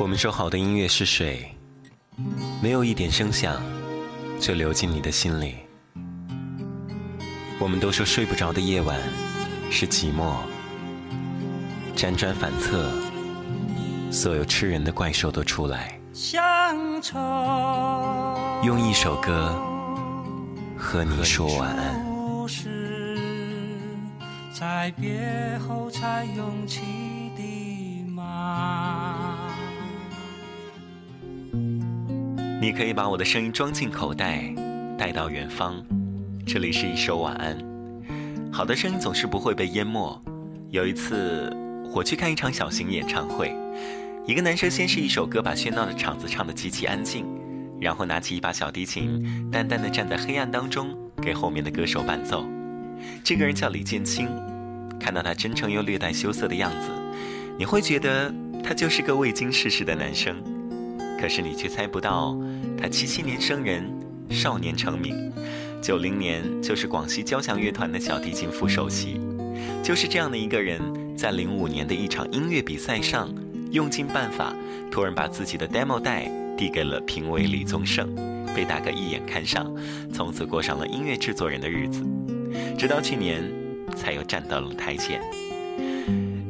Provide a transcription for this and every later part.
我们说好的音乐是水，没有一点声响就流进你的心里。我们都说睡不着的夜晚是寂寞，辗转反侧，所有吃人的怪兽都出来。乡愁，用一首歌和你说晚安。在别后才涌起你可以把我的声音装进口袋，带到远方。这里是一首晚安。好的声音总是不会被淹没。有一次，我去看一场小型演唱会，一个男生先是一首歌把喧闹的场子唱得极其安静，然后拿起一把小提琴，淡淡的站在黑暗当中，给后面的歌手伴奏。这个人叫李建清，看到他真诚又略带羞涩的样子，你会觉得他就是个未经世事的男生。可是你却猜不到，他七七年生人，少年成名，九零年就是广西交响乐团的小提琴副首席。就是这样的一个人，在零五年的一场音乐比赛上，用尽办法，突然把自己的 demo 带递给了评委李宗盛，被大哥一眼看上，从此过上了音乐制作人的日子。直到去年，才又站到了台前。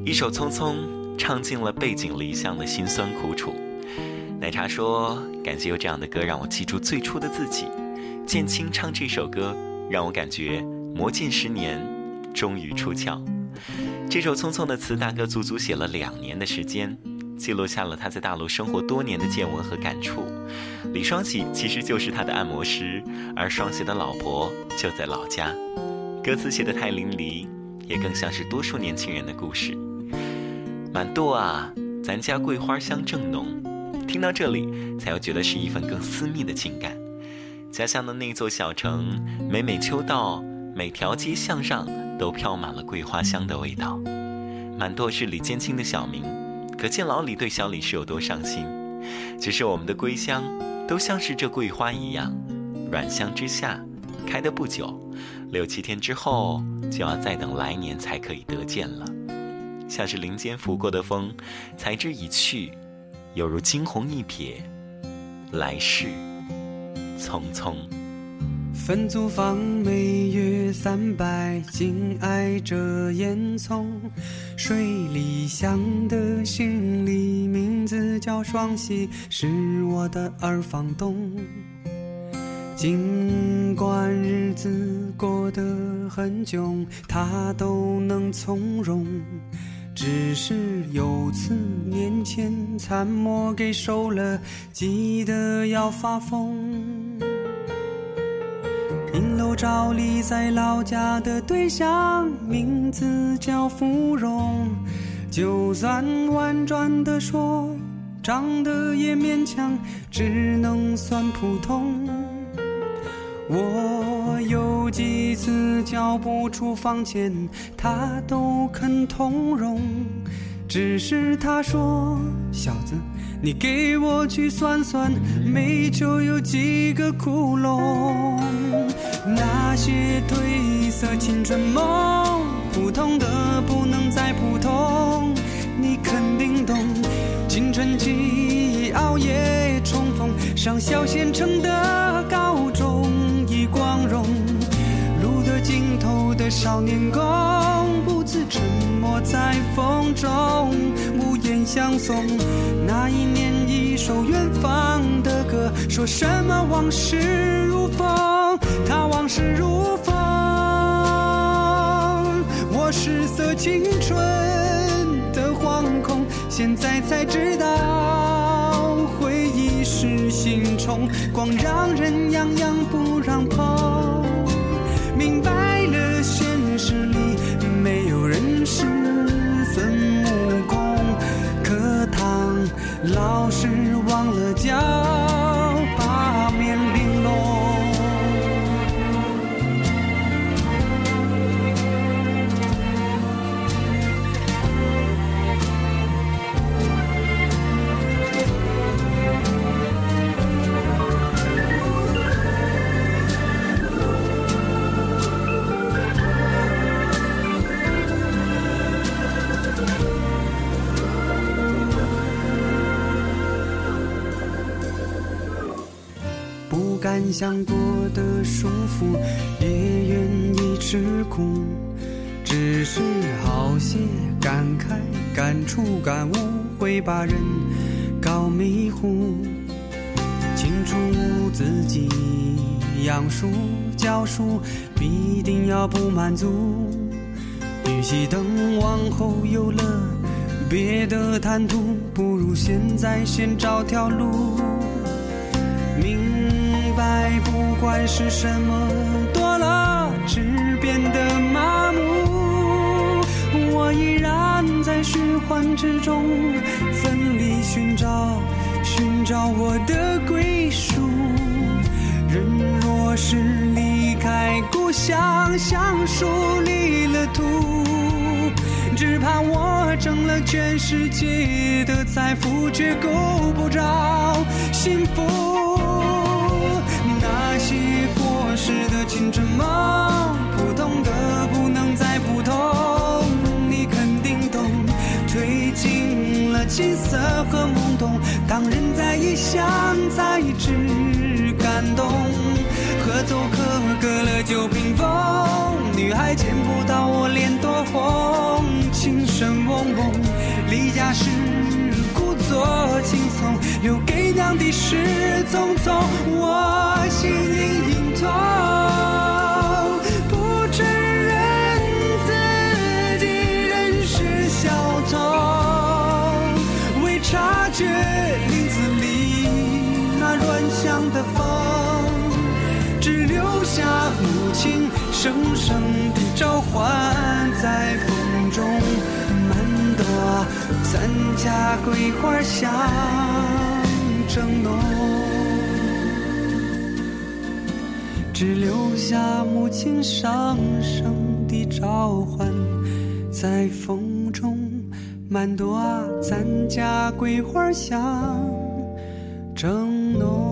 一首《匆匆》唱尽了背井离乡的辛酸苦楚。奶茶说：“感谢有这样的歌，让我记住最初的自己。”剑清唱这首歌，让我感觉磨剑十年，终于出鞘。这首《匆匆》的词，大哥足足写了两年的时间，记录下了他在大陆生活多年的见闻和感触。李双喜其实就是他的按摩师，而双喜的老婆就在老家。歌词写得太淋漓，也更像是多数年轻人的故事。满舵啊，咱家桂花香正浓。听到这里，才又觉得是一份更私密的情感。家乡的那座小城，每每秋到，每条街巷上都飘满了桂花香的味道。满舵是李建清的小名，可见老李对小李是有多上心。只是我们的归乡，都像是这桂花一样，软香之下，开得不久，六七天之后就要再等来年才可以得见了。像是林间拂过的风，才知已去。犹如惊鸿一瞥，来世匆匆。分租房每月三百，紧挨着烟囱。水里香的行李，名字叫双喜，是我的二房东。尽管日子过得很窘，他都能从容。只是有次年前残墨给收了，急得要发疯。银楼照例在老家的对象，名字叫芙蓉。就算婉转的说，长得也勉强，只能算普通。我有几次交不出房钱，他都肯通融。只是他说：“小子，你给我去算算，煤球有几个窟窿？那些褪色青春梦，普通的不能再普通。你肯定懂，青春期熬夜冲锋，上小县城的高少年宫，不自沉默在风中，无言相送。那一年，一首远方的歌，说什么往事如风，他往事如风。我失色青春的惶恐，现在才知道，回忆是心虫，光让人痒痒不让是敢想过的舒服，也愿意吃苦。只是好些感慨、感触、感悟，会把人搞迷糊。清楚自己养书教书，必定要不满足。与其等往后有了别的谈吐，不如现在先找条路。明爱，不管是什么多了，只变得麻木。我依然在循环之中，奋力寻找，寻找我的归属。人若是离开故乡，像树离了土，只怕我挣了全世界的财富，却够不着幸福。的青春梦，普通的不能再普通，你肯定懂。褪尽了青涩和懵懂，当人在异乡才知感动。合奏可隔了酒瓶风，女孩见不到我脸多红。情深蒙蒙，离家时故作轻松，留给娘的是匆匆。我心隐隐痛，觉林子里那软香的风。只留下母亲声声的召唤，在风中漫朵咱家桂花香正浓。只留下母亲声声的召唤，在风满朵啊咱家桂花香正浓。